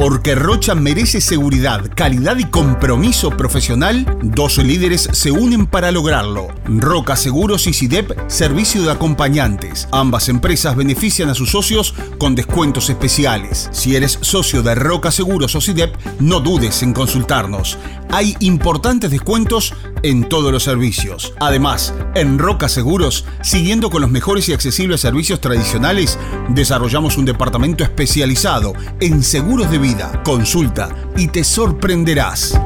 Porque Rocha merece seguridad, calidad y compromiso profesional, dos líderes se unen para lograrlo. Roca Seguros y SIDEP, servicio de acompañantes. Ambas empresas benefician a sus socios con descuentos especiales. Si eres socio de Roca Seguros o SIDEP, no dudes en consultarnos. Hay importantes descuentos en todos los servicios. Además, en Roca Seguros, siguiendo con los mejores y accesibles servicios tradicionales, desarrollamos un departamento especializado en seguros de vida. Consulta y te sorprenderás.